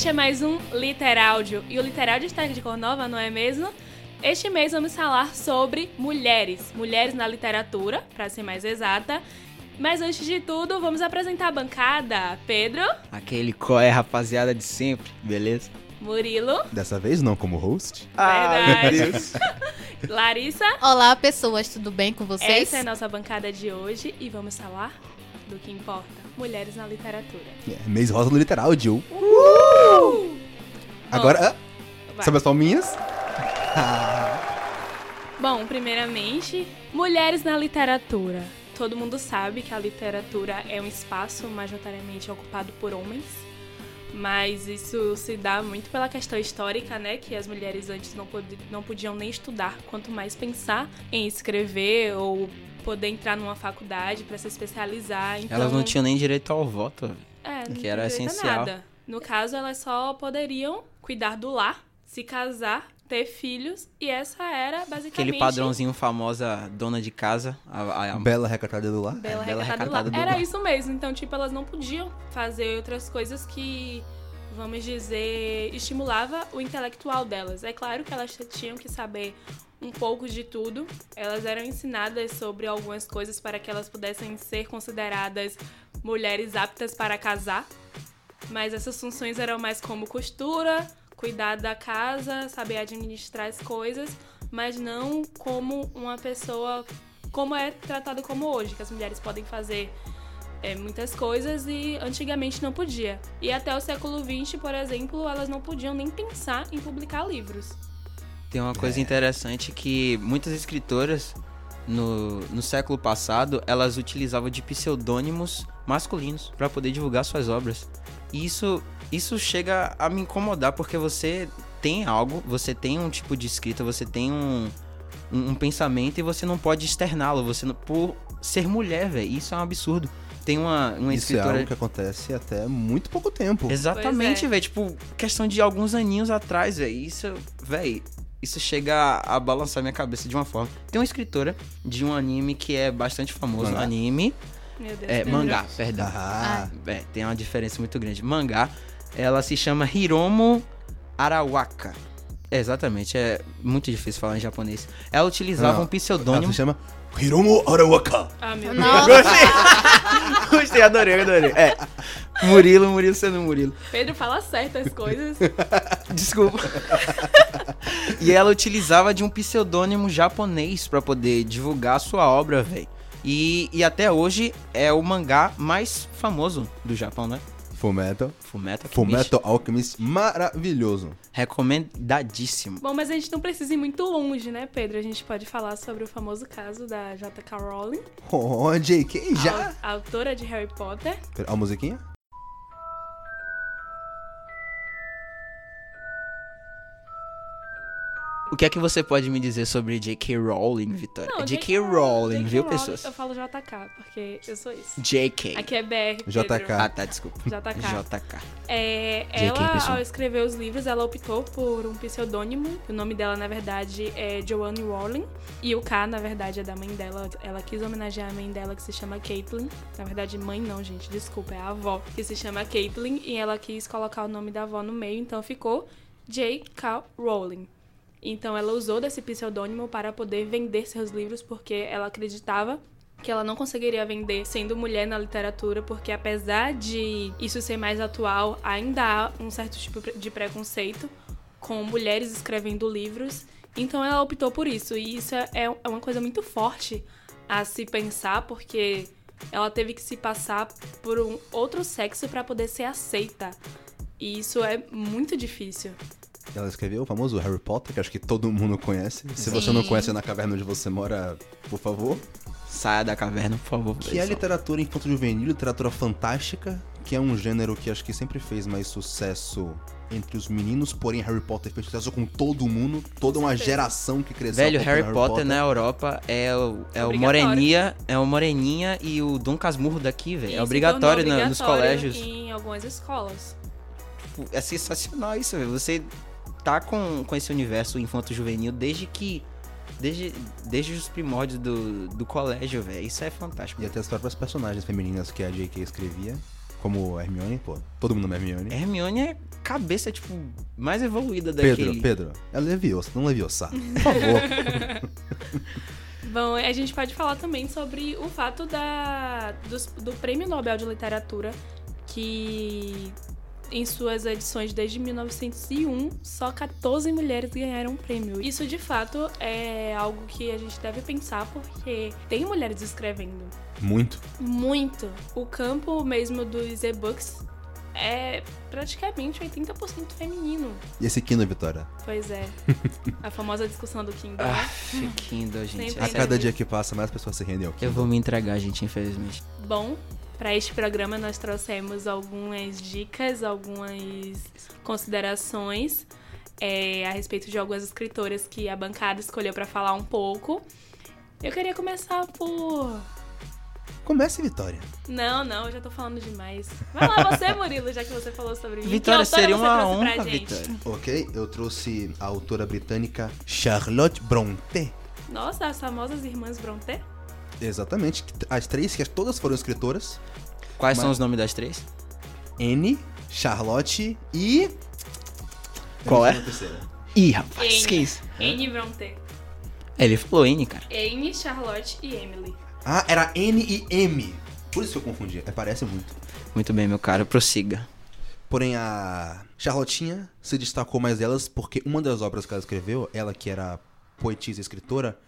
Este é mais um Literáudio. E o Literáudio está de cor nova, não é mesmo? Este mês vamos falar sobre mulheres. Mulheres na literatura, para ser mais exata. Mas antes de tudo, vamos apresentar a bancada. Pedro, Aquele qual é rapaziada de sempre, beleza? Murilo, Dessa vez não como host. Verdade. meu Deus. Larissa. Olá, pessoas, tudo bem com vocês? Essa é a nossa bancada de hoje e vamos falar do que importa: mulheres na literatura. É, mês rosa no literal, Jill. Agora, ah, sobre as palminhas. Bom, primeiramente, mulheres na literatura. Todo mundo sabe que a literatura é um espaço majoritariamente ocupado por homens, mas isso se dá muito pela questão histórica, né? Que as mulheres antes não, pod não podiam nem estudar, quanto mais pensar em escrever ou poder entrar numa faculdade para se especializar. Então, Elas não tinham nem direito ao voto. é, não que era essencial. Nada. No caso, elas só poderiam cuidar do lar, se casar, ter filhos, e essa era basicamente Aquele padrãozinho famosa dona de casa. A, a- a- Bela recatada do lar. Bela, É, Bela recatada do recatada lar. do Era lar. isso mesmo. Então, tipo, elas não podiam fazer outras coisas que, vamos dizer, estimulava o intelectual delas. É claro que elas tinham que saber um pouco de tudo. Elas eram ensinadas sobre algumas coisas para que elas pudessem ser consideradas mulheres aptas para casar. Mas essas funções eram mais como costura, cuidar da casa, saber administrar as coisas, mas não como uma pessoa como é tratado como hoje, que as mulheres podem fazer é, muitas coisas e antigamente não podia. E até o século XX, por exemplo, elas não podiam nem pensar em publicar livros. Tem uma coisa interessante que muitas escritoras no, no século passado, elas utilizavam de pseudônimos masculinos para poder divulgar suas obras. E isso, isso chega a me incomodar porque você tem algo, você tem um tipo de escrita, você tem um, um, um pensamento e você não pode externá-lo, você não, por ser mulher, velho. Isso é um absurdo. Tem uma, uma Isso é escritora algo que acontece até muito pouco tempo. Exatamente, é. velho. Tipo, questão de alguns aninhos atrás, velho. Isso, velho. Isso chega a, a balançar minha cabeça de uma forma. Tem uma escritora de um anime que é bastante famoso. Anime. Meu Deus. É, mangá, perdão. Ah, É, tem uma diferença muito grande. Mangá, ela se chama Hiromo Arawaka. É, exatamente, é muito difícil falar em japonês. Ela utilizava Não, um ela pseudônimo. se chama Hiromo Arawaka. Ah, meu Deus. Nossa, Gostei, adorei, adorei. É. Murilo, Murilo sendo Murilo. Pedro fala certo as coisas. Desculpa. e ela utilizava de um pseudônimo japonês pra poder divulgar a sua obra, velho. E, e até hoje é o mangá mais famoso do Japão, né? Fullmetal. Fullmetal Alchemist. Fullmetal Alchemist, maravilhoso. Recomendadíssimo. Bom, mas a gente não precisa ir muito longe, né, Pedro? A gente pode falar sobre o famoso caso da J.K. Rowling, Oh, JK, já. a autora de Harry Potter. A musiquinha? O que é que você pode me dizer sobre J.K. Rowling, Vitória? Não, J.K. Rowling, viu, pessoas? Eu falo JK, porque eu sou isso. J.K. Aqui é BR. Pedro. JK. Ah, tá, desculpa. JK. JK. É, ela, pessoal. ao escrever os livros, ela optou por um pseudônimo. O nome dela, na verdade, é Joanne Rowling. E o K, na verdade, é da mãe dela. Ela quis homenagear a mãe dela, que se chama Caitlyn. Na verdade, mãe não, gente, desculpa, é a avó, que se chama Caitlyn. E ela quis colocar o nome da avó no meio, então ficou J.K. Rowling. Então ela usou desse pseudônimo para poder vender seus livros, porque ela acreditava que ela não conseguiria vender sendo mulher na literatura, porque apesar de isso ser mais atual, ainda há um certo tipo de preconceito com mulheres escrevendo livros. Então ela optou por isso, e isso é é uma coisa muito forte a se pensar, porque ela teve que se passar por um outro sexo para poder ser aceita. E isso é muito difícil. Ela escreveu o famoso Harry Potter, que acho que todo mundo conhece. Se você Sim. não conhece na caverna onde você mora, por favor. Saia da caverna, por favor. Que é literatura infanto-juvenil, literatura fantástica, que é um gênero que acho que sempre fez mais sucesso entre os meninos, porém Harry Potter fez sucesso com todo mundo, toda uma geração que cresceu Velho, acompanhando Harry Potter, na Europa é o, é o Obrigatório. Moreninha, é o Moreninha e o Dom Casmurro daqui, velho. É se obrigatório, tornou na- nos obrigatório colégios. Em algumas escolas. Tipo, É sensacional isso, velho. Você tá com, com esse universo infanto-juvenil desde que. Desde, desde os primórdios do, do colégio, velho. Isso é fantástico. E até as próprias personagens femininas que a J.K. escrevia, como Hermione, pô, todo mundo ama Hermione. Hermione é cabeça, tipo, mais evoluída Pedro, daquele. Pedro, é leviosa, não leviosa. Por favor. Bom, a gente pode falar também sobre o fato da, dos- do, Prêmio Nobel de Literatura, que em suas edições desde 1901, só 14 mulheres ganharam o prêmio. Isso, de fato, é algo que a gente deve pensar, porque tem mulheres escrevendo. Muito. Muito. O campo mesmo dos e-books é praticamente 80% feminino. E esse Kindle, Vitória? Pois é. A famosa discussão do Kindle. Ah, né? Kindle, gente. Sempre A Essa- cada dia que passa, mais pessoas se rendem ao Eu Kindle. vou me entregar, gente, infelizmente. Bom, para este programa nós trouxemos algumas dicas, algumas considerações é, a respeito de algumas escritoras que a bancada escolheu para falar um pouco. Eu queria começar por. Comece, Vitória. Não, não, eu já tô falando demais. Vai lá você, Murilo, já que você falou sobre mim. Vitória, seria você uma trouxe pra honra, gente? Vitória. Ok, eu trouxe a autora britânica Charlotte Brontë. Nossa, as famosas irmãs Brontë? Exatamente. As três, que todas foram escritoras. Quais Mas- são os nomes das três? Anne, Charlotte e... Qual é? Ih, rapaz, Anne. que isso? Anne Brontë. Ele falou N, cara. Anne, Charlotte e Emily. Ah, era N e M. Por isso que eu confundi. É, parece muito. Muito bem, meu caro, prossiga. Porém, a Charlotinha se destacou mais delas porque uma das obras que ela escreveu, ela que era poetisa e escritora,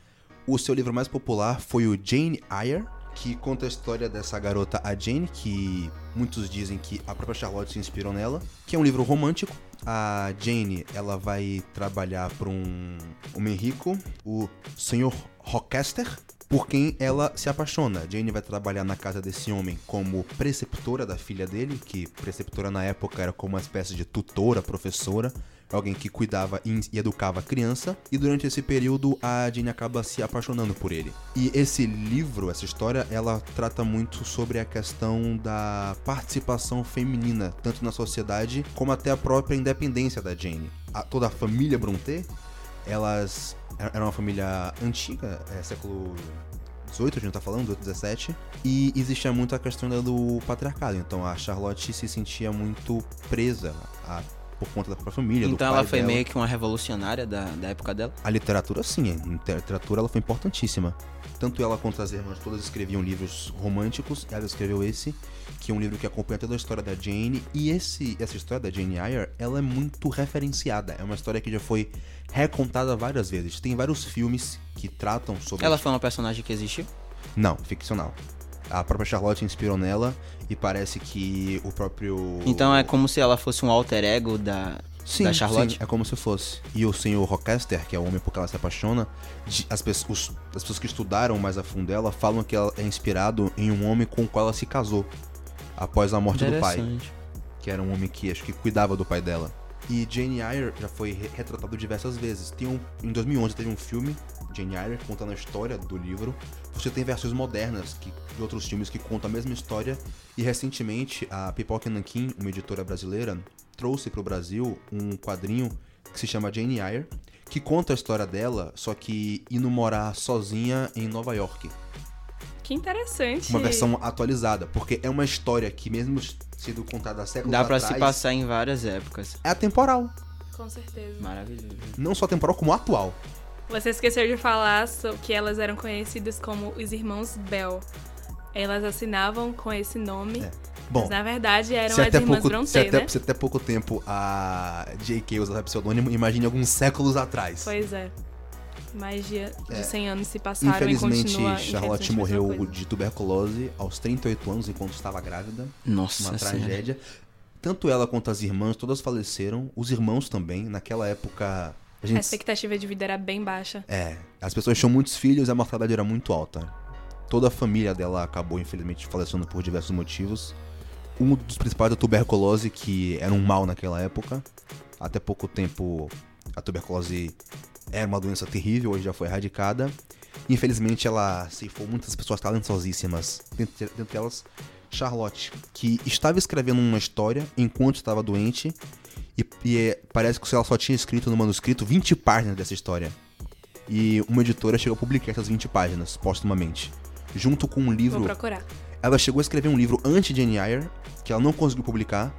o seu livro mais popular foi o Jane Eyre, que conta a história dessa garota, a Jane, que muitos dizem que a própria Charlotte se inspirou nela, que é um livro romântico. A Jane, ela vai trabalhar para um homem rico, o Sr. Rochester, por quem ela se apaixona. Jane vai trabalhar na casa desse homem como preceptora da filha dele, que preceptora na época era como uma espécie de tutora, professora, alguém que cuidava e educava a criança. E durante esse período a Jane acaba se apaixonando por ele. E esse livro, essa história, ela trata muito sobre a questão da participação feminina, tanto na sociedade como até a própria independência da Jane. A- toda a família Brontë elas era uma família antiga, é, século 18, a gente tá falando, 18, 17, e existia muito a questão do patriarcado. Então a Charlotte se sentia muito presa a- por conta da própria família. Então ela foi dela. meio que uma revolucionária da, da época dela. A literatura, sim, a literatura ela foi importantíssima. Tanto ela quanto as irmãs todas escreviam livros românticos, ela escreveu esse, que é um livro que acompanha toda a história da Jane, e esse, essa história da Jane Eyre, ela é muito referenciada. É uma história que já foi recontada várias vezes. Tem vários filmes que tratam sobre... Ela foi uma personagem que existiu? Não, ficcional. A própria Charlotte inspirou nela, e parece que o próprio... Então é como se ela fosse um alter ego da, Sim, da Charlotte? sim, é como se fosse. E o senhor Rochester, que é o homem por que ela se apaixona, as, os- as pessoas que estudaram mais a fundo ela falam que ela é inspirado em um homem com o qual ela se casou após a morte do pai, que era um homem que acho que cuidava do pai dela. E Jane Eyre já foi re- retratado diversas vezes. Tem um, em 2011 teve um filme, Jane Eyre, contando a história do livro. Você tem versões modernas que, de outros filmes que contam a mesma história. E recentemente a Pipoca Nankin, uma editora brasileira, trouxe para o Brasil um quadrinho que se chama Jane Eyre, que conta a história dela, só que indo morar sozinha em Nova York. Que interessante. Uma versão atualizada, porque é uma história que mesmo sendo contada há séculos Dá pra atrás, se passar em várias épocas. é atemporal. Com certeza. Maravilhoso. Não só temporal, como atual. Você esqueceu de falar que elas eram conhecidas como os irmãos Bell. Elas assinavam com esse nome, É. Bom, mas na verdade eram se as até, irmãs pouco, se, Brontë, até, né? se até pouco tempo a J.K. usava pseudônimo, imagine alguns séculos atrás. Pois é. Mais de, de É. 100 anos se passaram e Infelizmente, continua... Charlotte infelizmente, mesma morreu de tuberculose aos 38 anos enquanto estava grávida. Nossa Uma Senhora. tragédia. Tanto ela quanto as irmãs, todas faleceram. Os irmãos também. Naquela época, a A gente expectativa de vida era bem baixa. É, as pessoas tinham muitos filhos e a mortalidade era muito alta. Toda a família dela acabou, infelizmente, falecendo por diversos motivos. Um dos principais é a tuberculose, que era um mal naquela época. Até pouco tempo, a tuberculose era uma doença terrível, hoje já foi erradicada. Infelizmente, ela ceifou muitas pessoas talentosíssimas, dentre dentre elas Charlotte, que estava escrevendo uma história enquanto estava doente. E, e é- parece que ela só tinha escrito no manuscrito 20 páginas dessa história. E uma editora chegou a publicar essas 20 páginas, póstumamente. Junto com um livro. Vou procurar. Ela chegou a escrever um livro antes de Jane Eyre, que ela não conseguiu publicar,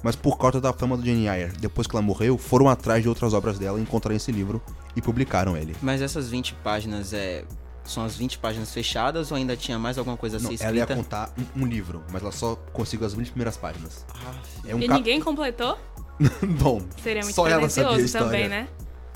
Mas por causa da fama do Jane Eyre, depois que ela morreu, foram atrás de outras obras dela, encontraram esse livro e publicaram ele. Mas essas 20 páginas é. São as 20 páginas fechadas ou ainda tinha mais alguma coisa a Não, ser ela ia escrita? contar um, um livro, mas ela só conseguiu as 20 primeiras páginas. Ah, É um E cap... ninguém completou? Bom, Seria muito só ela sabia a pretencioso história. também, né?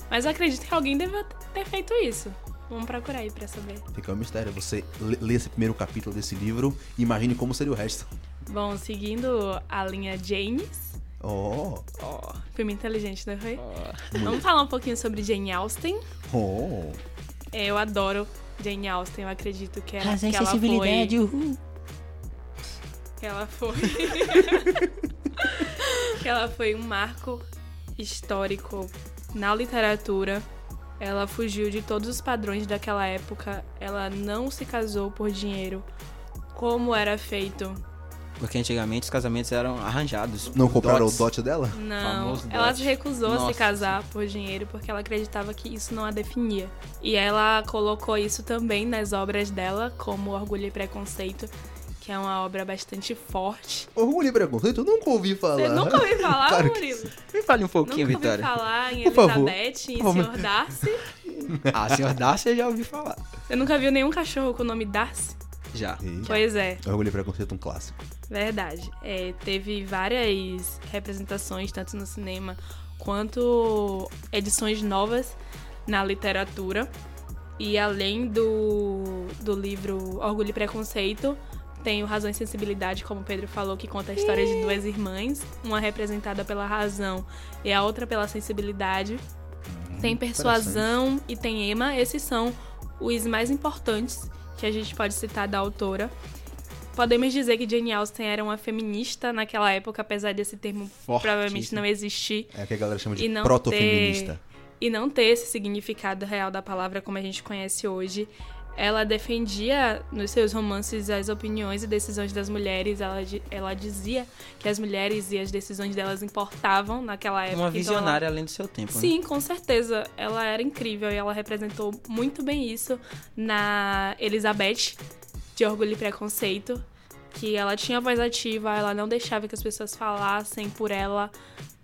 Mas eu acredito que alguém deve ter feito isso. Vamos procurar aí pra saber. Fica um mistério. Você lê, esse primeiro capítulo desse livro e imagine como seria o resto. Bom, seguindo a linha Janes. Oh, ó, Filme inteligente, não foi? ó. Vamos falar um pouquinho sobre Jane Austen. oh. É, Eu adoro Jane Austen, eu acredito que ela, Razão que ela sensibilidade, foi... uhul. Que ela foi... que ela foi um marco histórico na literatura. Ela fugiu de todos os padrões daquela época. Ela não se casou por dinheiro, como era feito. Porque antigamente os casamentos eram arranjados. Não compraram o dote dela? Não, ela se recusou a se Nossa, casar por dinheiro porque ela acreditava que isso não a definia. E ela colocou isso também nas obras dela, como Orgulho e Preconceito, que é uma obra bastante forte. Orgulho e preconceito? Eu nunca ouvi falar. Você nunca ouviu falar, Claro que Murilo? Me fale um pouquinho, Nunca Vitória. falar em Por favor. Elizabeth, em favor. Sr. Darcy? Ah, senhor Darcy eu já ouvi falar. Você nunca viu nenhum cachorro com o nome Darcy? Já. Eita. Pois é. Orgulho e preconceito é um clássico. Verdade. É, teve várias representações, tanto no cinema quanto edições novas na literatura. E além do, do livro Orgulho e Preconceito, tem o Razão e Sensibilidade, como o Pedro falou, que conta a história de duas irmãs, uma representada pela razão e a outra pela sensibilidade. Tem Persuasão e tem Emma. Esses são os mais importantes que a gente pode citar da autora. Podemos dizer que Jane Austen era uma feminista naquela época, apesar desse termo provavelmente não existir É o que a galera chama de proto-feminista. e não ter esse significado real da palavra como a gente conhece hoje. Ela defendia nos seus romances as opiniões e decisões das mulheres. Ela, ela dizia que as mulheres e as decisões delas importavam naquela época. Uma então ela- visionária além do seu tempo, né? Sim, com certeza. Ela era incrível e ela representou muito bem isso na Elizabeth, de Orgulho e Preconceito. Que ela tinha voz ativa, ela não deixava que as pessoas falassem por ela.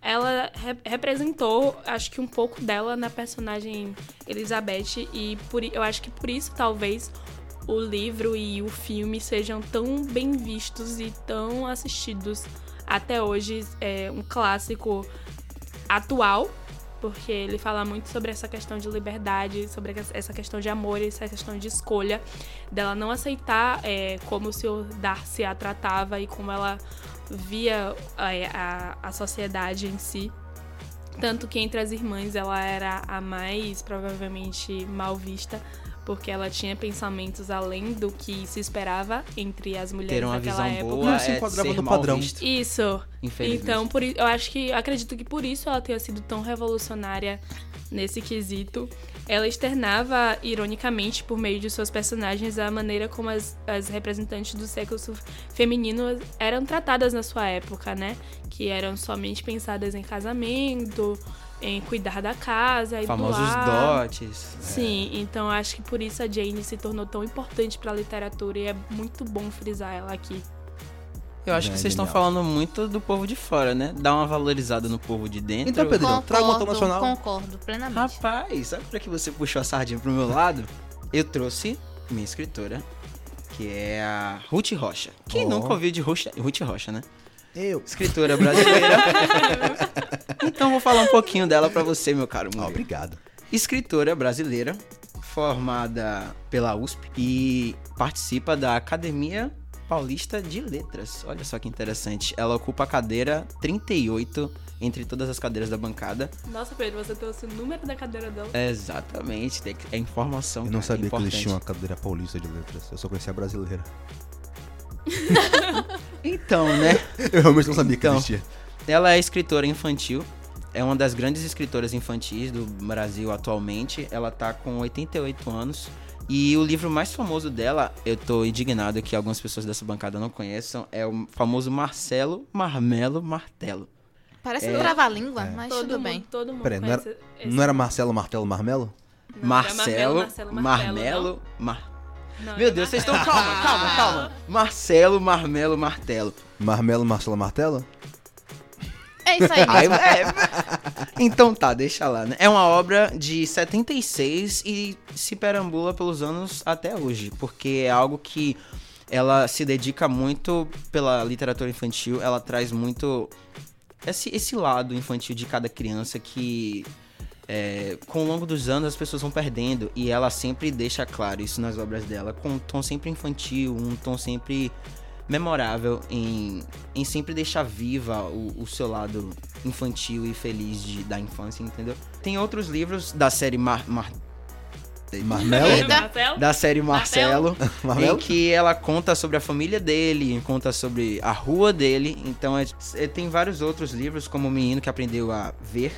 Ela re- representou, acho que um pouco dela na personagem Elizabeth. E por, eu acho que por isso, talvez, o livro e o filme sejam tão bem vistos e tão assistidos até hoje. É um clássico atual, porque ele fala muito sobre essa questão de liberdade, sobre essa questão de amor, essa questão de escolha, dela não aceitar é, como o senhor Darcy a tratava e como ela via é, a, a sociedade em si. Tanto que entre as irmãs ela era a mais provavelmente mal vista, porque ela tinha pensamentos além do que se esperava entre as mulheres Ter uma daquela visão época. boa Não se é enquadrava ser no padrão. visto, Isso. infelizmente. Então, por, eu acho que, eu acredito que por isso ela tenha sido tão revolucionária nesse quesito. Ela externava, ironicamente, por meio de suas personagens, a maneira como as, as representantes do sexo feminino eram tratadas na sua época, né? Que eram somente pensadas em casamento, em cuidar da casa e Famosos do lar. dotes. Sim, então eu acho que por isso a Jane se tornou tão importante pra literatura e é muito bom frisar ela aqui. Eu acho que É, vocês estão falando muito do povo de fora, né? Dá uma valorizada no povo de dentro. Então, Pedro, traga uma Concordo, nacional. concordo plenamente. Rapaz, sabe pra que você puxou a sardinha pro meu lado? Eu trouxe minha escritora, que é a Ruth Rocha. Quem Oh. nunca ouviu de Ruth, Ruth Rocha, né? Eu. Escritora brasileira. então vou falar um pouquinho dela pra você, meu caro Ah, Murilo. obrigado. Escritora brasileira, formada pela USP e participa da Academia Paulista de Letras. Olha só que interessante. Ela ocupa a cadeira 38 entre todas as cadeiras da bancada. Nossa, Pedro, você trouxe o número da cadeira dela. Exatamente, que- é informação. Eu não cara, é sabia que eles importante. tinham uma cadeira paulista de letras. Eu só conhecia a brasileira. Então, né? Eu realmente não sabia que Então. existia. Ela é escritora infantil. É uma das grandes escritoras infantis do Brasil atualmente. Ela tá com 88 anos. E o livro mais famoso dela, eu tô indignado que algumas pessoas dessa bancada não conheçam, é o famoso Marcelo Marmelo Martelo. Parece É. um trava-língua, É. mas todo tudo mundo, bem. todo mundo Peraí, não era- esse- Não era Marcelo Martelo Marmelo? Não, Marcelo, era Marcelo, Marmelo, Mar... não. Não, Meu era Deus, vocês estão calma, calma, calma. Marcelo Marmelo Martelo. Marmelo Marcelo Martelo? É isso aí. Aí, é, então tá, deixa lá, né? É uma obra de 76 e se perambula pelos anos até hoje, porque é algo que ela se dedica muito pela literatura infantil, ela traz muito esse, esse lado infantil de cada criança que é, com o longo dos anos as pessoas vão perdendo e ela sempre deixa claro isso nas obras dela, com um tom sempre infantil, um tom sempre memorável em, em sempre deixar viva o, o seu lado infantil e feliz de, da infância, entendeu? Tem outros livros da série Mar, Mar- Marmelo? Marcelo? da série Marcelo, Marmelo? em que ela conta sobre a família dele, conta sobre a rua dele. Então é- é- tem vários outros livros, como o menino que aprendeu a ver,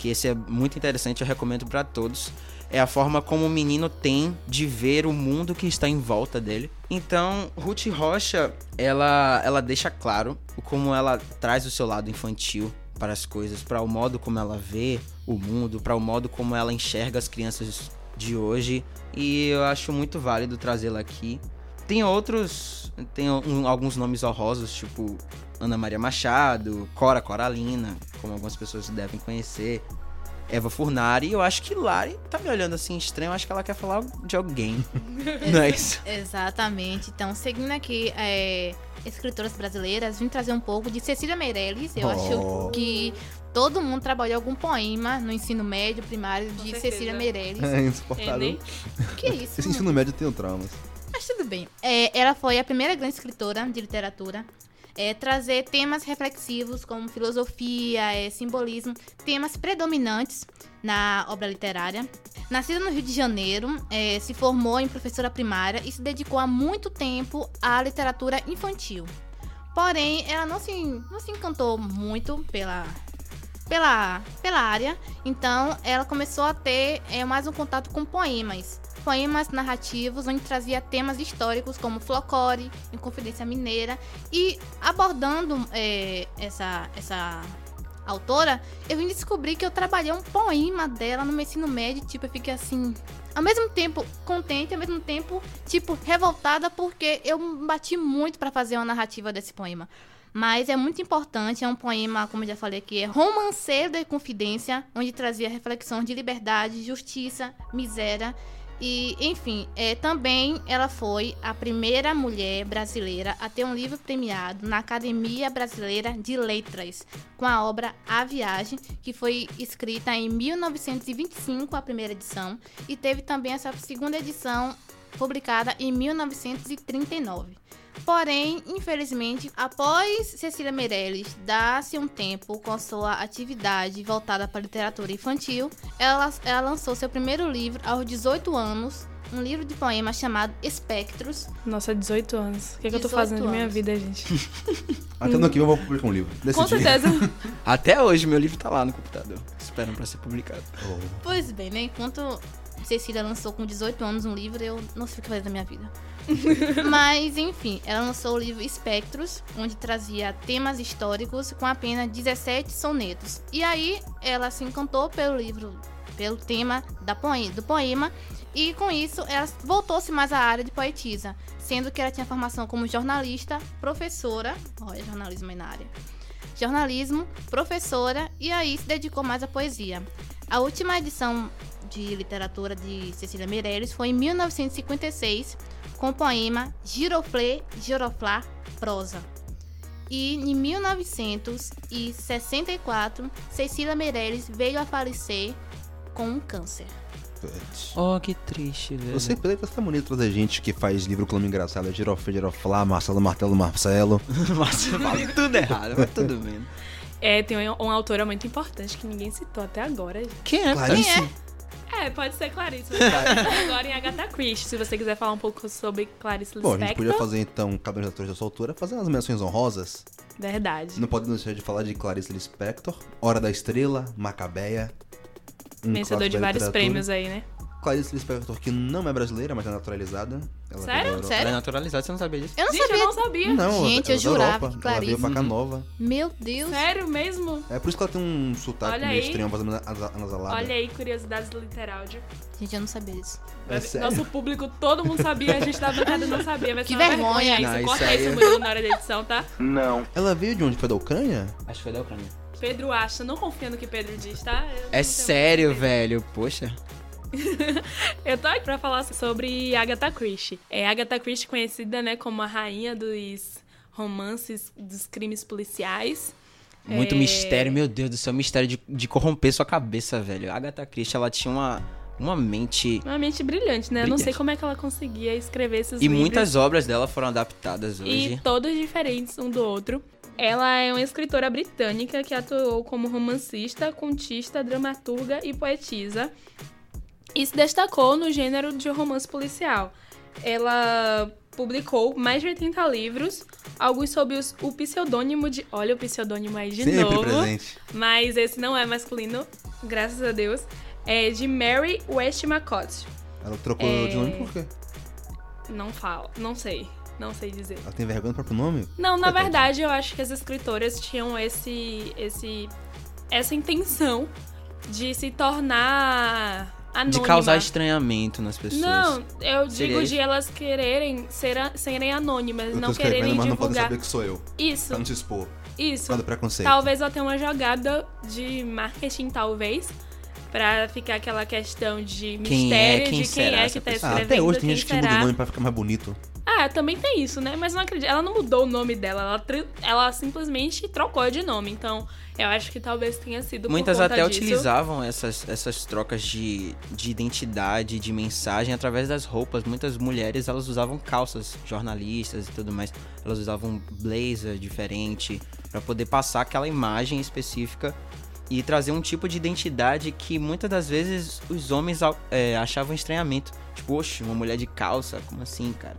que esse é muito interessante, eu recomendo pra todos. É a forma como o menino tem de ver o mundo que está em volta dele. Então, Ruth Rocha, ela, ela deixa claro como ela traz o seu lado infantil para as coisas, para o modo como ela vê o mundo, para o modo como ela enxerga as crianças de hoje. E eu acho muito válido trazê-la aqui. Tem outros, tem um- alguns nomes honrosos, tipo Ana Maria Machado, Cora Coralina, como algumas pessoas devem conhecer. Eva Furnari, e eu acho que Lari tá me olhando assim estranho, eu acho que ela quer falar de alguém. Não é isso? Exatamente. Então, seguindo aqui, é, escritoras brasileiras, vim trazer um pouco de Cecília Meirelles. Eu Oh. acho que todo mundo trabalhou algum poema no ensino médio, primário, Com de certeza. Cecília Meirelles. É insuportável. Enem. que isso? Esse ensino médio tem traumas. Mas tudo bem. É, ela foi a primeira grande escritora de literatura. É, trazer temas reflexivos como filosofia, é, simbolismo, temas predominantes na obra literária. Nascida no Rio de Janeiro, é, se formou em professora primária e se dedicou há muito tempo à literatura infantil. Porém, ela não se, não se encantou muito pela, pela, pela área, então ela começou a ter é, mais um contato com poemas. Poemas narrativos, onde trazia temas históricos como Flocore, Inconfidência Mineira, e abordando é, essa, essa autora, eu vim descobrir que eu trabalhei um poema dela no meu ensino médio, tipo, eu fiquei assim, ao mesmo tempo contente, ao mesmo tempo, tipo, revoltada, porque eu bati muito pra fazer uma narrativa desse poema. Mas é muito importante, é um poema, como já falei aqui, é romanceiro da confidência, onde trazia reflexões de liberdade, justiça, miséria. E, enfim, é, também ela foi a primeira mulher brasileira a ter um livro premiado na Academia Brasileira de Letras, com a obra A Viagem, que foi escrita em 1925, a primeira edição, e teve também essa segunda edição publicada em 1939. Porém, infelizmente, após Cecília Meirelles dar-se um tempo com sua atividade voltada para a literatura infantil, ela, ela lançou seu primeiro livro aos 18 anos, um livro de poemas chamado Espectros. Nossa, 18 anos. O que, é que eu tô 18 fazendo de minha vida, gente? Até no que eu vou publicar um livro. Decidi. Com certeza. Até hoje meu livro tá lá no computador, esperando pra ser publicado. Oh. Pois bem, né? Enquanto Cecília lançou com 18 anos um livro, eu não sei o que fazer da minha vida. Mas, enfim, ela lançou o livro Espectros, onde trazia temas históricos com apenas 17 sonetos. E aí ela se encantou pelo livro, pelo tema poe- do poema, e com isso ela voltou-se mais à área de poetisa, sendo que ela tinha formação como jornalista, professora, olha, jornalismo aí na área. Jornalismo, professora e aí se dedicou mais à poesia. A última edição de literatura de Cecília Meirelles foi em 1956, com o poema Giroflé, Giroflá, prosa. E em 1964, Cecília Meirelles veio a falecer com um câncer. Oh, que triste, velho. Você pode tá bonito trazer gente que faz livro com nome engraçado. É Girofé, Giroflá, Marcelo, Martelo, Marcelo. Fala tudo errado, mas tudo bem. É, tem uma, uma autora muito importante que ninguém citou até agora. gente. Quem é? Clarice. É, pode ser Clarice. agora em Agatha Christie. Se você quiser falar um pouco sobre Clarice Bom, a gente Lispector. podia fazer então, cada um dos atores da sua altura, fazer umas menções honrosas. Verdade. Não pode deixar de falar de Clarice Lispector, Hora da Estrela, Macabeia. um Vencedor de vários prêmios aí, né? Clarice Lispector, que não é brasileira, mas é naturalizada. Ela Sério? veio da. Sério? Ela é naturalizada, você não sabia disso? Eu não Gente, sabia. eu não sabia. Não, Gente, ela eu é da jurava Europa. que Ela Clarice- veio pra cá nova. Meu Deus. Sério mesmo? É por isso que ela tem um sotaque Olha meio aí. estranho, fazendo anasalada. Olha aí, curiosidades do Literáudio. Gente, eu não sabia disso. É sério? Nosso público, todo mundo sabia, a gente da bancada não sabia. Vai ser Que uma vergonha. isso. Não, Corta isso aí isso, é- Murilo, na hora da edição, tá? Ela veio de onde? Foi da Ucrânia? Acho que foi da Ucrânia. Pedro acha, não confia no que Pedro diz, tá? Eu não É tenho sério, velho. Poxa. Eu tô aqui pra falar sobre Agatha Christie. É Agatha Christie conhecida, né, como a rainha dos romances dos crimes policiais. Muito É, mistério, meu Deus do céu. Mistério de, de corromper sua cabeça, velho. A Agatha Christie, ela tinha uma, uma mente... Uma mente brilhante, né? Eu não sei Brilhante. como é que ela conseguia escrever esses E livros. muitas obras dela foram adaptadas E hoje. todos diferentes um do outro. Ela é uma escritora britânica que atuou como romancista, contista, dramaturga e poetisa. E se destacou no gênero de romance policial. Ela publicou mais de 80 livros, alguns sob os- o pseudônimo de. Olha o pseudônimo aí de Sempre novo. presente. Mas esse não é masculino, graças a Deus. É de Mary Westmacott. Ela trocou É. de nome por quê? Não falo, não sei. Não sei dizer. Ela tem vergonha do próprio nome? Não, na Coitadinha. verdade, eu acho que as escritoras tinham esse, esse, essa intenção de se tornar anônima. De causar estranhamento nas pessoas. Não, eu digo Seria de elas quererem ser, a- serem anônimas, Eu não escrevendo, quererem mas não pode divulgar. saber que sou eu. Isso, Pra não se expor. isso. Nada preconceito. Talvez ela tenha uma jogada de marketing, talvez. Pra ficar aquela questão de Quem mistério é, quem de quem será é essa que tá pessoa? Ah, escrevendo, até hoje tem quem gente que muda será. o nome pra ficar mais bonito. Ah, também tem isso, né? Mas não acredito. Ela não mudou o nome dela, ela, ela simplesmente trocou de nome. Então, eu acho que talvez tenha sido Muitas até disso. utilizavam essas, essas trocas de, de identidade, de mensagem através das roupas. Muitas mulheres elas usavam calças, jornalistas e tudo mais. Elas usavam blazer diferente pra poder passar aquela imagem específica e trazer um tipo de identidade que muitas das vezes os homens é, achavam estranhamento. Tipo, oxe, uma mulher de calça, como assim, cara?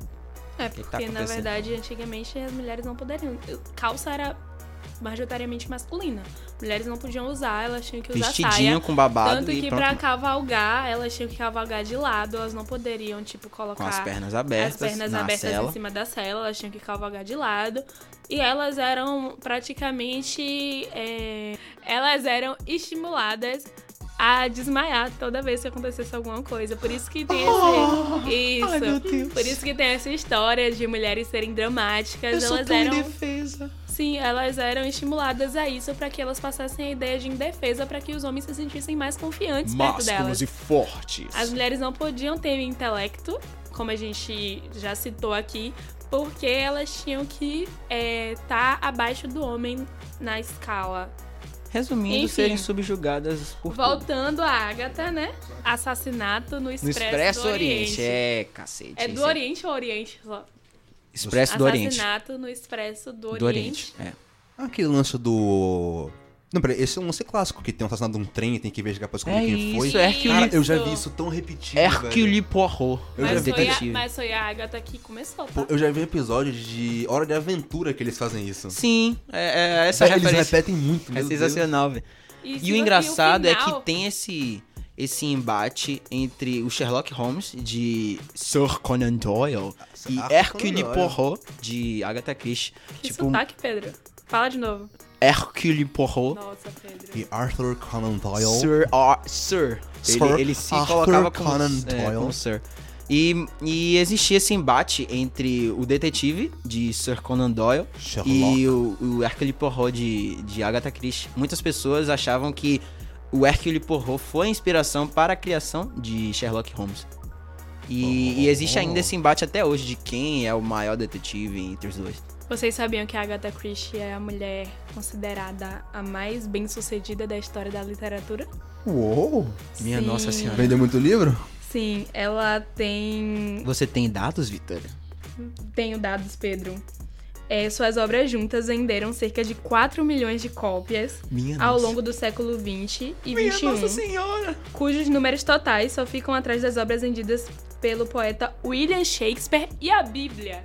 É, que porque tá na verdade, antigamente as mulheres não poderiam. Calça era majoritariamente masculina. Mulheres não podiam usar, elas tinham que usar Vestidinho saia. com babado Tanto que pra cavalgar, elas tinham que cavalgar de lado, elas não poderiam, tipo, colocar Com as pernas as abertas, pernas na abertas cela. em cima da cela, elas tinham que cavalgar de lado. E elas eram praticamente. é, elas eram estimuladas a desmaiar toda vez que acontecesse alguma coisa. Por isso que tem esse. isso. Por isso que tem essa história de mulheres serem dramáticas. elas eram. indefesa. Sim, elas eram estimuladas a isso pra que elas passassem a ideia de indefesa pra que os homens se sentissem mais confiantes perto delas. e fortes. As mulheres não podiam ter intelecto, como a gente já citou aqui, porque elas tinham que estar abaixo do homem na escala. Resumindo, Enfim. serem subjugadas por tudo. Voltando a Agatha, né? Assassinato no No Expresso, Expresso do Oriente. Oriente. É, cacete. É do isso Oriente ou Oriente só? Expresso do Oriente. Assassinato no Expresso do Oriente. Do Oriente, é. Aquele lance do. Não, peraí, esse é um lance clássico, que tem um assassinato de um trem e tem que investigar pra descobrir É quem foi. isso, Hercule- Cara, eu já vi isso tão repetido. Hercule. Poirot. Eu já Mas vi foi, a, mas foi a Agatha que começou, tá? Pô, eu já vi episódios de Hora de Aventura que eles fazem isso. Sim, é, é, essa Velho, eles repetem muito, é meu Deus. sensacional, velho. E, E o engraçado é final- que tem esse esse embate entre o Sherlock Holmes de Sir Conan Doyle e Hercule. Poirot de Agatha Christie. Que tipo, sotaque, Pedro. Fala de novo. Hercule Poirot Nossa, Pedro. E Arthur Conan Doyle. Sir, Ar- Sir. Sir ele, ele se Arthur colocava como, Conan é, Doyle. como Sir. E, e existia esse embate entre o detetive de Sir Conan Doyle Sherlock. e o, o Hercule Poirot de, de Agatha Christie. Muitas pessoas achavam que o Hercule Poirot foi a inspiração para a criação de Sherlock Holmes. E, e existe ainda esse embate até hoje de quem é o maior detetive entre os dois. Vocês sabiam que a Agatha Christie é a mulher considerada a mais bem-sucedida da história da literatura? Uou! Minha Sim. nossa senhora. Vendeu muito livro? Sim, ela tem. Você tem dados, Vitória? Tenho dados, Pedro. É, suas obras juntas venderam cerca de 4 milhões de cópias Minha ao nossa. longo do século XX e Minha XXI, nossa senhora! cujos números totais só ficam atrás das obras vendidas pelo poeta William Shakespeare e a Bíblia.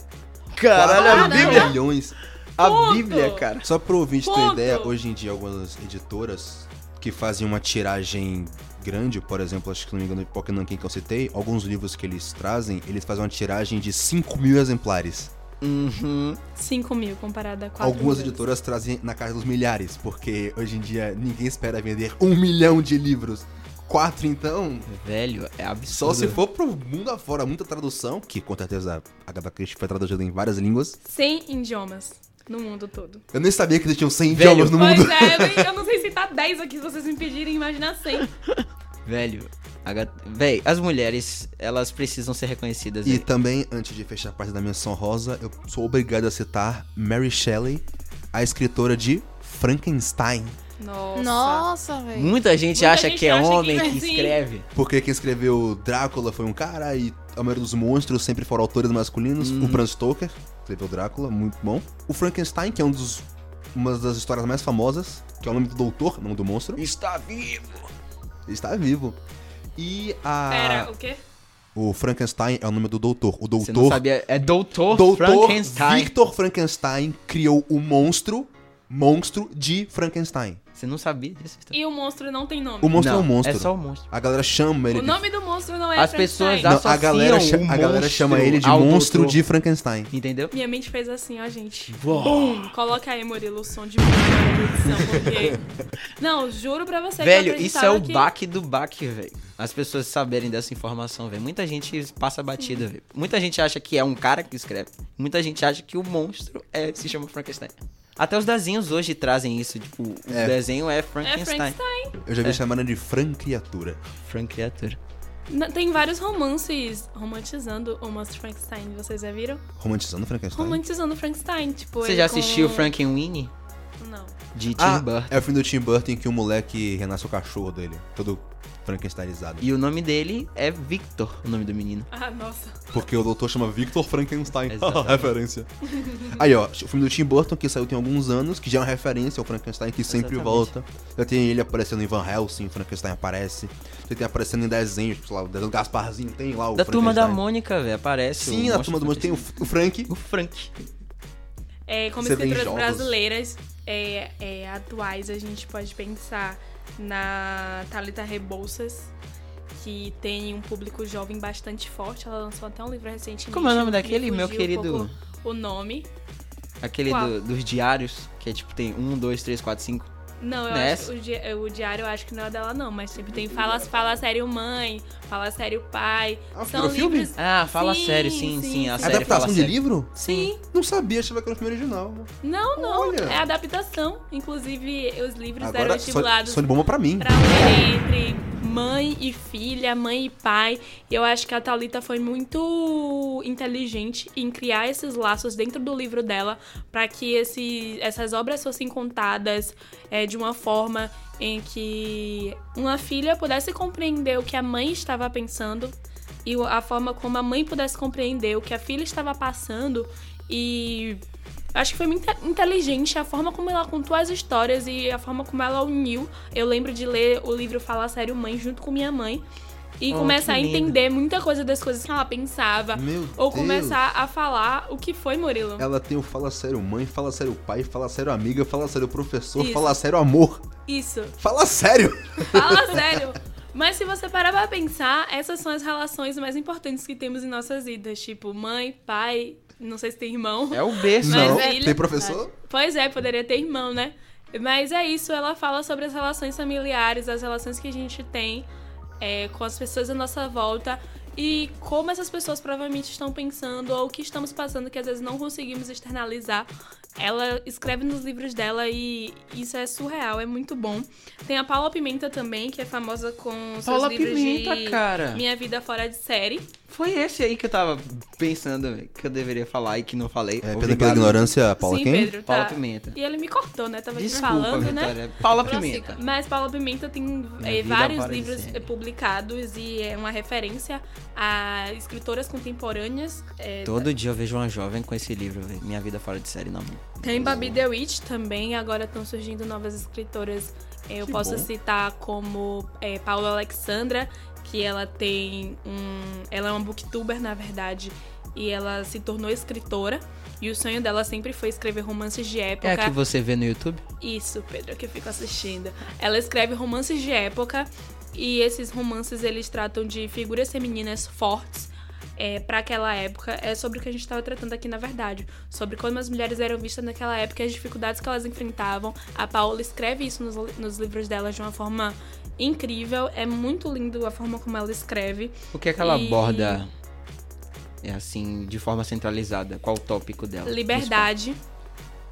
Caralho, a Bíblia! milhões. A Ponto. Bíblia, cara. Só pro ouvinte ter Ponto. ideia, hoje em dia algumas editoras que fazem uma tiragem grande, por exemplo, acho que se não me engano, Pokémon que eu citei, alguns livros que eles trazem, eles fazem uma tiragem de 5 mil exemplares. Uhum. 5 mil comparado a 4 Algumas milhões. editoras trazem na casa dos milhares, porque hoje em dia ninguém espera vender um milhão de livros. Quatro, então, Velho, é só absurdo. se for pro mundo afora, muita tradução, que com certeza a Agatha Christie foi traduzida em várias línguas. 100 idiomas. no mundo todo. Eu nem sabia que existiam 100 Velho. idiomas no Pois mundo. é, eu, nem- eu não sei se tá 10 aqui, se vocês me pedirem, imagina 100. Velho, véi, as mulheres, elas precisam ser reconhecidas. E véi. também, antes de fechar a parte da menção rosa, eu sou obrigado a citar Mary Shelley, a escritora de Frankenstein. Nossa. Nossa, velho. Muita gente Muita acha gente que é acha que- homem que, sim. escreve. Porque quem escreveu Drácula foi um cara e a maioria dos monstros sempre foram autores masculinos. O Bram Stoker escreveu Drácula, muito bom. O Frankenstein, que é um dos, uma das histórias mais famosas, que é o nome do doutor, não do monstro. Está vivo. Está vivo. E a... Pera, o quê? O Frankenstein é o nome do doutor. O Você não doutor... sabia? É Doutor, Doutor Frankenstein. Victor Frankenstein criou o monstro, monstro de Frankenstein. Você não sabia disso? E o monstro não tem nome. O monstro não, é um monstro. É só o monstro. A galera chama ele O de nome do monstro não é As Frankenstein. pessoas Não, a galera, o a galera chama ele de monstro doutor. de Frankenstein. Entendeu? Minha mente fez assim, ó, gente. Bum! Coloca aí, Murilo, o som de edição, porque... Não, juro pra você que eu Velho, isso é o que... baque do baque, velho. As pessoas saberem dessa informação, velho. Muita gente passa batida, velho. Muita gente acha que é um cara que escreve. Muita gente acha que o monstro é, se chama Frankenstein. Até os desenhos hoje trazem isso. Tipo, o É. desenho é É Frankenstein. Frankenstein. Eu já vi chamando de Fran Criatura. Frank criatura. N- Tem vários romances romantizando o monstro Frankenstein, vocês já viram? Romantizando Frankenstein. Romantizando o Frankenstein, tipo... Você já com- assistiu Frankenweenie? Não. De Tim Ah, Burton. é o filme do Tim Burton em que o moleque renasce o cachorro dele. Todo Frankensteinizado. E o nome dele é Victor, o nome do menino. Ah, nossa. Porque o doutor chama Victor Frankenstein. Referência. Aí, ó, o filme do Tim Burton, que saiu tem alguns anos, que já é uma referência ao Frankenstein, que sempre Exatamente. volta. Já tem ele aparecendo em Van Helsing, Frankenstein aparece. Você tem aparecendo em desenhos, sei lá, o desenho Gasparzinho tem lá o Da turma da Frankenstein. Mônica, velho, aparece. Sim, na turma do monstro tem o, Frankenstein. o Frank. O Frank. É, como Você brasileiras é, é, atuais, a gente pode pensar na Thalita Rebouças, que tem um público jovem bastante forte. Ela lançou até um livro recentemente. Como é o nome me daquele, meu um querido? pouco O nome. Aquele do- dos diários, que é tipo, tem um, dois, três, quatro, cinco. Não, eu Nessa? acho o, di- o diário eu acho que não é dela, não, mas tipo, tem Fala, fala Sério Mãe, Fala Sério Pai. Ah, São virou filme? livros. Ah, fala Sim, sério, sim, sim, sim. A série Adaptação fala de sério. livro? Sim. Não sabia, achava que era o filme original. Não, não, Olha. é adaptação. Inclusive, os livros eram Agora, só, estimulados só de bomba pra mim. pra ler entre mãe e filha, mãe e pai. E eu acho que a Thalita foi muito inteligente em criar esses laços dentro do livro dela para que esse, essas obras fossem contadas é, de uma forma em que uma filha pudesse compreender o que a mãe estava pensando e a forma como a mãe pudesse compreender o que a filha estava passando e Acho que foi muito inteligente a forma como ela contou as histórias e a forma como ela uniu. Eu lembro de ler o livro Falar Sério Mãe junto com minha mãe e Oh, começar a entender muita coisa das coisas que ela pensava. Meu ou Deus. começar a falar o que foi, Murilo. Ela tem o fala sério mãe, fala sério pai, fala sério amiga, fala sério professor, Isso. fala sério amor. Isso. Fala sério! Fala sério. Mas se você parar pra pensar, essas são as relações mais importantes que temos em nossas vidas. Tipo, mãe, pai, não sei se tem irmão. É o berço. Não, ele- tem professor? Pois é, poderia ter irmão, né? Mas é isso, ela fala sobre as relações familiares, as relações que a gente tem é, com as pessoas à nossa volta e como essas pessoas provavelmente estão pensando ou o que estamos passando que às vezes não conseguimos externalizar. Ela escreve nos livros dela e isso é surreal, é muito bom. Tem a Paula Pimenta também, que é famosa com seus Paula livros Pimenta, de cara. Minha Vida Fora de Série. Foi esse aí que eu tava pensando que eu deveria falar e que não falei. É, pela, pela ignorância, Paula Sim, quem? Pedro, tá. Paula Pimenta. E ele me cortou, né? Tava Desculpa, falando, né? Vitória. Paula Prossiga. Pimenta. Mas Paula Pimenta tem Minha vida vários livros eh, publicados e é uma referência a escritoras contemporâneas. eh, Todo dia eu vejo uma jovem com esse livro. Minha vida fora de série na mão. Tem Babi DeWitt também, agora estão surgindo novas escritoras. Eu Que posso bom. citar como eh, Paula Alexandra, que ela tem um. Ela é uma booktuber, na verdade, e ela se tornou escritora. E o sonho dela sempre foi escrever romances de época. É a que você vê no YouTube? Isso, Pedro, que eu fico assistindo. Ela escreve romances de época e esses romances eles tratam de figuras femininas fortes é, para aquela época. É sobre o que a gente estava tratando aqui, na verdade. Sobre como as mulheres eram vistas naquela época e as dificuldades que elas enfrentavam. A Paola escreve isso nos, nos livros dela de uma forma incrível. É muito lindo a forma como ela escreve. O que é que ela E- aborda, é assim, de forma centralizada? Qual o tópico dela? Liberdade.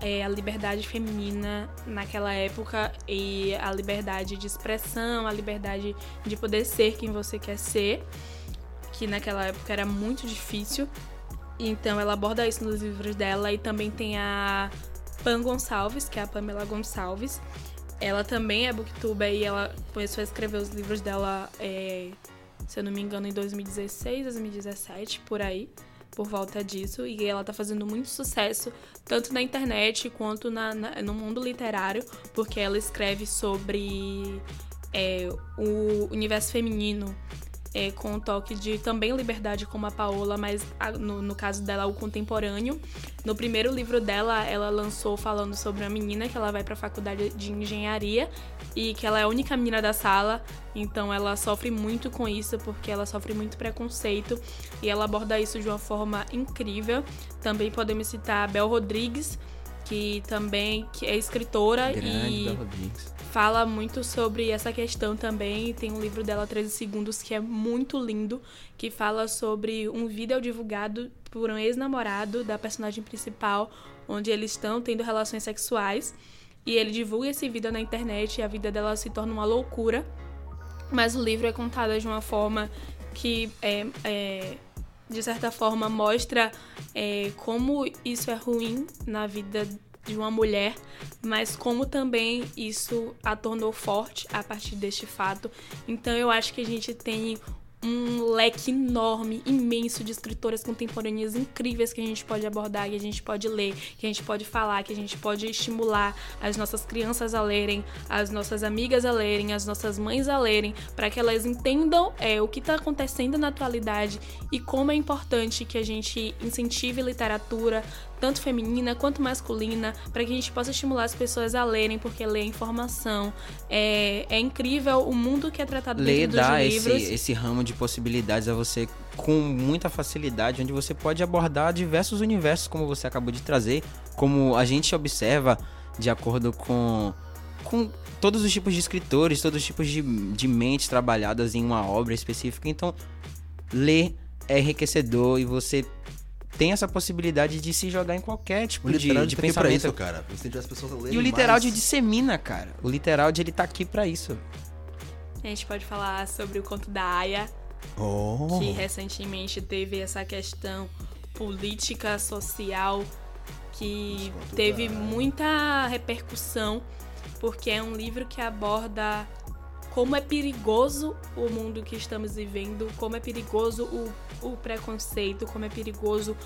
é, a liberdade feminina naquela época e a liberdade de expressão, a liberdade de poder ser quem você quer ser, que naquela época era muito difícil. Então ela aborda isso nos livros dela e também tem a Pan Gonçalves, que é a Pamela Gonçalves. Ela também é booktuber e ela começou a escrever os livros dela, é, se eu não me engano, em 2016, 2017, por aí, por volta disso. E ela tá fazendo muito sucesso, tanto na internet quanto na, na no mundo literário, porque ela escreve sobre é, o universo feminino é, com um toque de também liberdade como a Paola, mas a, no, no, caso dela o contemporâneo. No primeiro livro dela, ela lançou falando sobre uma menina que ela vai para a faculdade de engenharia e que ela é a única menina da sala, então ela sofre muito com isso porque ela sofre muito preconceito e ela aborda isso de uma forma incrível. Também podemos citar a Bel Rodrigues, que também que é escritora Grande e fala muito sobre essa questão também. Tem um livro dela, 13 Segundos, que é muito lindo, que fala sobre um vídeo divulgado por um ex-namorado da personagem principal, onde eles estão tendo relações sexuais. E ele divulga esse vídeo na internet e a vida dela se torna uma loucura. Mas o livro é contado de uma forma que é, é de certa forma mostra é, como isso é ruim na vida de uma mulher, mas como também isso a tornou forte a partir deste fato. Então eu acho que a gente tem um leque enorme, imenso de escritoras contemporâneas incríveis que a gente pode abordar, que a gente pode ler, que a gente pode falar, que a gente pode estimular as nossas crianças a lerem, as nossas amigas a lerem, as nossas mães a lerem, para que elas entendam é, o que está acontecendo na atualidade e como é importante que a gente incentive literatura, tanto feminina quanto masculina, para que a gente possa estimular as pessoas a lerem, porque ler informação é, é incrível o mundo que é tratado Ler dentro dos dá livros. esse, esse ramo de possibilidades a você com muita facilidade, onde você pode abordar diversos universos, como você acabou de trazer, como a gente observa de acordo com, com todos os tipos de escritores, todos os tipos de, de mentes trabalhadas em uma obra específica. Então, ler é enriquecedor e você tem essa possibilidade de se jogar em qualquer tipo O de, literal de tá aqui pra pensamento. isso, cara. As pessoas E o literal de mais. dissemina, cara. O literal de ele tá aqui pra isso. A gente pode falar sobre o conto da Aya, Oh. que recentemente teve essa questão política, social, que teve muita repercussão, porque é um livro que aborda como é perigoso o mundo que estamos vivendo, como é perigoso o, o preconceito, como é perigoso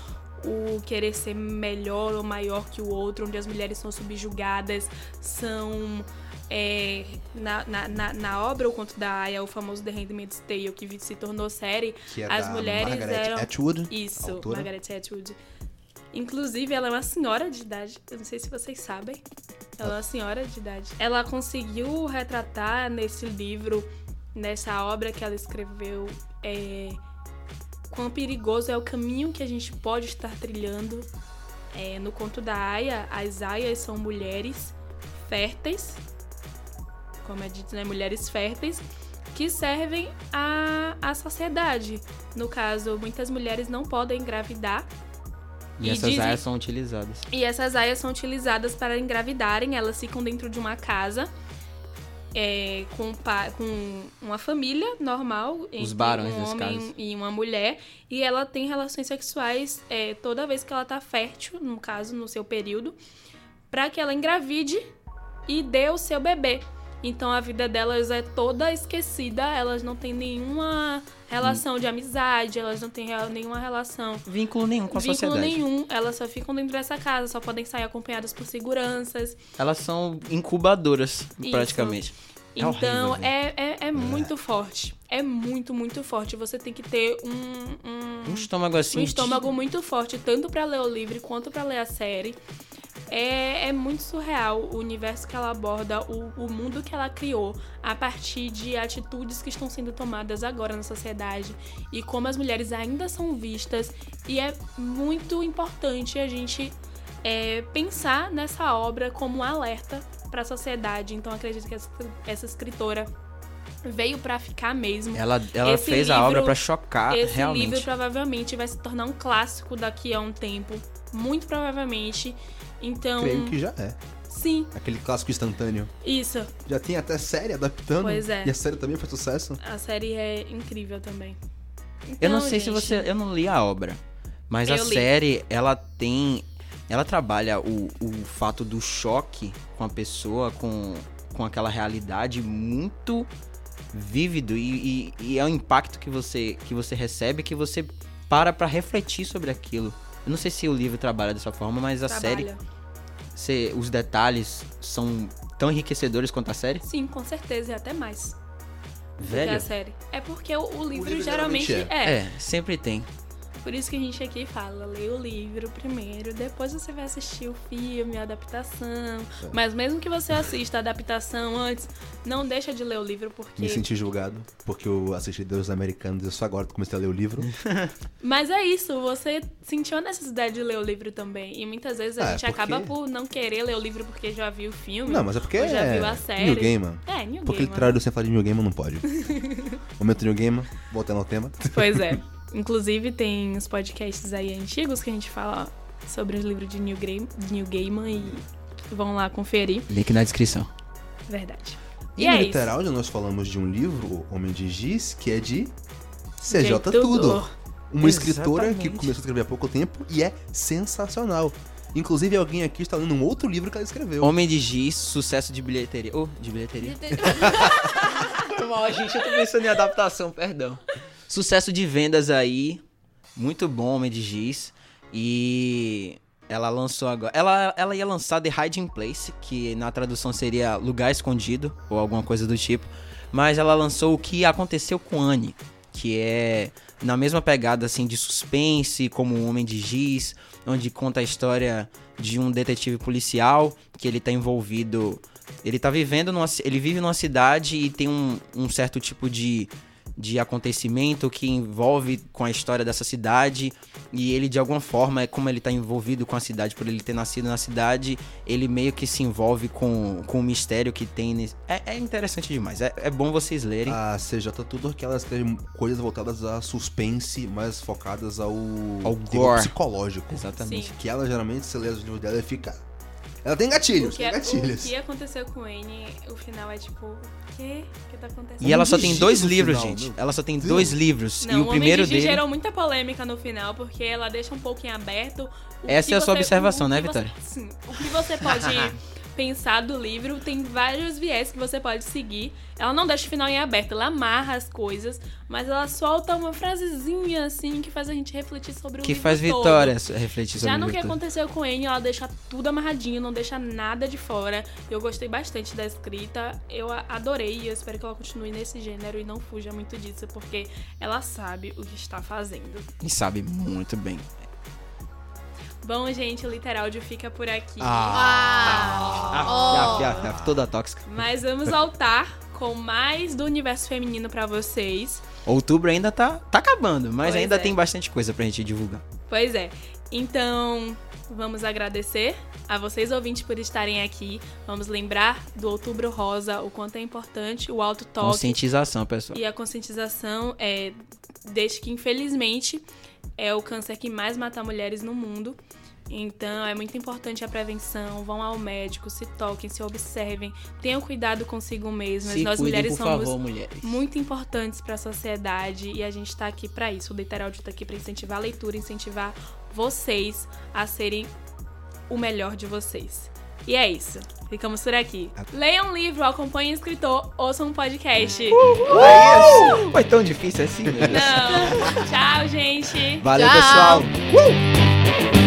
o querer ser melhor ou maior que o outro, onde as mulheres são subjugadas, são é, na, na, na, obra O Conto da Aya, o famoso The Handmaid's Tale, que se tornou série, Que é as mulheres Margaret eram... Atwood. Isso, autora. Margaret Atwood. Inclusive, ela é uma senhora de idade. Eu não sei se vocês sabem. Ela é uma senhora de idade. Ela conseguiu retratar nesse livro, nessa obra que ela escreveu, é, quão perigoso é o caminho que a gente pode estar trilhando. É, no conto da Aya, as Ayas são mulheres férteis, como é dito, né? Mulheres férteis que servem à, à sociedade. No caso, muitas mulheres não podem engravidar E, E essas dizem- áreas são utilizadas. e essas aias são utilizadas para engravidarem. Elas ficam dentro de uma casa é, com, com uma família normal, entre barões, um nesse homem caso. e uma mulher, e ela tem relações sexuais é, toda vez que ela tá fértil, no caso, no seu período, para que ela engravide e dê o seu bebê. Então a vida delas é toda esquecida, elas não têm nenhuma relação de amizade, elas não têm real- nenhuma relação Vínculo nenhum com a vínculo sociedade. nenhum, elas só ficam dentro dessa casa, só podem sair acompanhadas por seguranças. Elas são incubadoras, Isso. praticamente. É então horrível, é, é, é muito forte. É muito, muito forte. Você tem que ter um, um, Um estômago assim. um estômago muito forte, tanto pra ler o livro quanto pra ler a série. É, é muito surreal o universo que ela aborda, o, o mundo que ela criou, a partir de atitudes que estão sendo tomadas agora na sociedade e como as mulheres ainda são vistas. E é muito importante a gente é, pensar nessa obra como um alerta para a sociedade. Então acredito que essa, essa escritora veio para ficar mesmo. Ela, ela Esse fez a livro- obra pra chocar, Esse realmente. livro provavelmente vai se tornar um clássico daqui a um tempo. Muito provavelmente. Então, Creio que já é. sim, Aquele clássico instantâneo. isso. Já tem até série adaptando. Pois é. E a série também foi sucesso. A série é incrível também. Eu não Então, sei se gente, você. Eu não li a obra. Mas a Eu li. série, ela tem. Ela trabalha o, o fato do choque com a pessoa, com, com aquela realidade muito vívido. E, e, e é o impacto que você, que você recebe que você para pra refletir sobre aquilo. Eu não sei se o livro trabalha dessa forma, mas a série, Trabalha. você- os detalhes são tão enriquecedores quanto a série. Sim, com certeza, e até mais do que a Velho. série. É porque o, o livro, livro geralmente geralmente é. É, sempre tem. Por isso que a gente aqui fala, lê o livro primeiro, depois você vai assistir o filme, a adaptação. É. Mas mesmo que você assista a adaptação antes, não deixa de ler o livro, porque. Me senti julgado, porque eu assisti Deus Americanos e só agora que comecei a ler o livro. Mas é isso, você sentiu a necessidade de ler o livro também. E muitas vezes a Ah, gente porque- acaba por não querer ler o livro porque já viu o filme. Não, mas é porque ou já é viu a série. New Gamer. É, New Porque Gamer. literário sem falar de New Gamer não pode. Momento New Gamer, voltando ao tema. Pois é. Inclusive tem os podcasts aí antigos que a gente fala sobre os livros de New, Game, de New Gaiman e vão lá conferir. Link na descrição. Verdade. E, E no é literal, nós falamos de um livro, O Homem de Giz, que é de CJ Tudor. Tudor. Uma escritora que Exatamente. começou a escrever há pouco tempo e é sensacional. Inclusive, alguém aqui está lendo um outro livro que ela escreveu. Homem de Giz, sucesso de bilheteria. Oh, de bilheteria. Foi mal, gente. Eu tô pensando em adaptação, perdão. Sucesso de vendas aí. Muito bom, Homem de Giz. E ela lançou agora. Ela, ela ia lançar The Hiding Place, que na tradução seria Lugar Escondido, ou alguma coisa do tipo. Mas ela lançou o que aconteceu com Anne, que é na mesma pegada assim de suspense, como o Homem de Giz, onde conta a história de um detetive policial que ele tá envolvido. Ele tá vivendo numa, ele vive numa cidade e tem um, um certo tipo de, de acontecimento que envolve com a história dessa cidade e ele de alguma forma, é como ele tá envolvido com a cidade por ele ter nascido na cidade, ele meio que se envolve com, com o mistério que tem nesse... é, é interessante demais, é, é bom vocês lerem. A CJ que ela escreve coisas voltadas a suspense, mais focadas ao, Ao gore. psicológico. Exatamente. Sim. Que ela geralmente, você lê os livros dela e fica. Ela tem O gatilhos, que, tem é- gatilhos. o que aconteceu com Anne, o final é tipo, o quê? O que tá acontecendo? E ela só tem dois livros, final, gente. meu Ela só tem dois livros. Não, e o Homem primeiro de dele. gerou muita polêmica no final, porque ela deixa um pouquinho aberto. o Essa que é a sua você- observação, o né, que você- Vitória? Sim. O que você pode pensar do livro, tem vários viés que você pode seguir. Ela não deixa o final em aberto, ela amarra as coisas, mas ela solta uma frasezinha assim que faz a gente refletir sobre o Que livro faz todo. Vitória refletir sobre Já no que todo. aconteceu com Anne, ela deixa tudo amarradinho, não deixa nada de fora. Eu gostei bastante da escrita, eu adorei e eu espero que ela continue nesse gênero e não fuja muito disso, porque ela sabe o que está fazendo. E sabe muito bem. Bom, gente, o Literáudio fica por aqui. Ah, af, af, af, toda tóxica. Mas vamos voltar com mais do universo feminino pra vocês. Outubro ainda tá, tá acabando, mas Pois ainda é. tem bastante coisa pra gente divulgar. Pois é. Então, vamos agradecer a vocês ouvintes por estarem aqui. Vamos lembrar do Outubro Rosa, o quanto é importante o alto toque Conscientização, pessoal. e a conscientização é desde que infelizmente é o câncer que mais mata mulheres no mundo. Então é muito importante a prevenção. Vão ao médico, se toquem, se observem, tenham cuidado consigo mesmas. Se Nós cuidem, mulheres somos favor, mulheres. muito importantes para a sociedade e a gente tá aqui para isso. O Literalde tá aqui para incentivar a leitura, incentivar vocês a serem o melhor de vocês. E é isso. Ficamos por aqui. Leiam um livro, acompanhem o escritor, ouçam um podcast. Aí, foi tão difícil assim, meu Deus. Não. Tchau, gente. Valeu, Tchau. pessoal.